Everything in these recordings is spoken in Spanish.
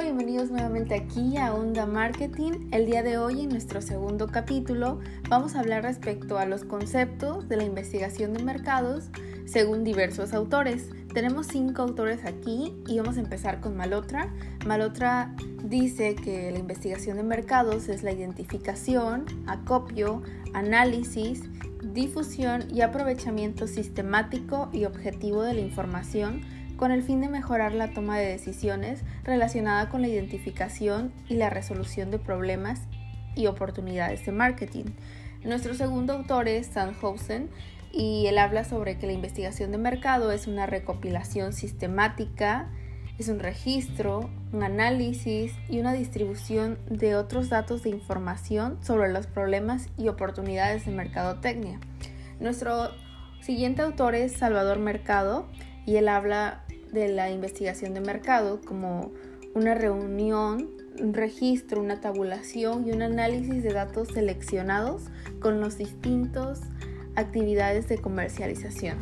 bienvenidos nuevamente aquí a Onda Marketing. El día de hoy, en nuestro segundo capítulo, vamos a hablar respecto a los conceptos de la investigación de mercados según diversos autores. Tenemos cinco autores aquí y vamos a empezar con Malotra. Malotra dice que la investigación de mercados es la identificación, acopio, análisis, difusión y aprovechamiento sistemático y objetivo de la información con el fin de mejorar la toma de decisiones relacionada con la identificación y la resolución de problemas y oportunidades de marketing. Nuestro segundo autor es Sandhausen y él habla sobre que la investigación de mercado es una recopilación sistemática, es un registro, un análisis y una distribución de otros datos de información sobre los problemas y oportunidades de mercadotecnia. Nuestro siguiente autor es Salvador Mercado y él habla de la investigación de mercado como una reunión, un registro, una tabulación y un análisis de datos seleccionados con los distintos actividades de comercialización.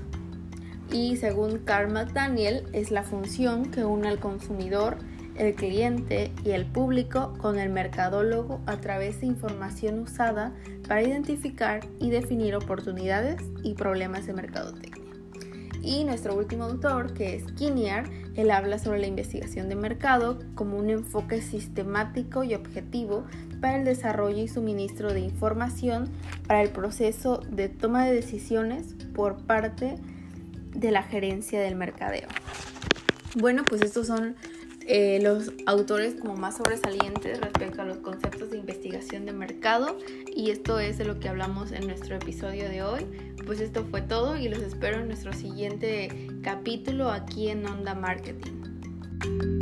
Y según Carl McDaniel, es la función que une al consumidor, el cliente y el público con el mercadólogo a través de información usada para identificar y definir oportunidades y problemas de mercadotecnia. Y nuestro último autor, que es Kinnear, él habla sobre la investigación de mercado como un enfoque sistemático y objetivo para el desarrollo y suministro de información para el proceso de toma de decisiones por parte de la gerencia del mercadeo. Bueno, pues estos son eh, los autores como más sobresalientes respecto a los conceptos de investigación de mercado y esto es de lo que hablamos en nuestro episodio de hoy. Pues esto fue todo y los espero en nuestro siguiente capítulo aquí en Onda Marketing.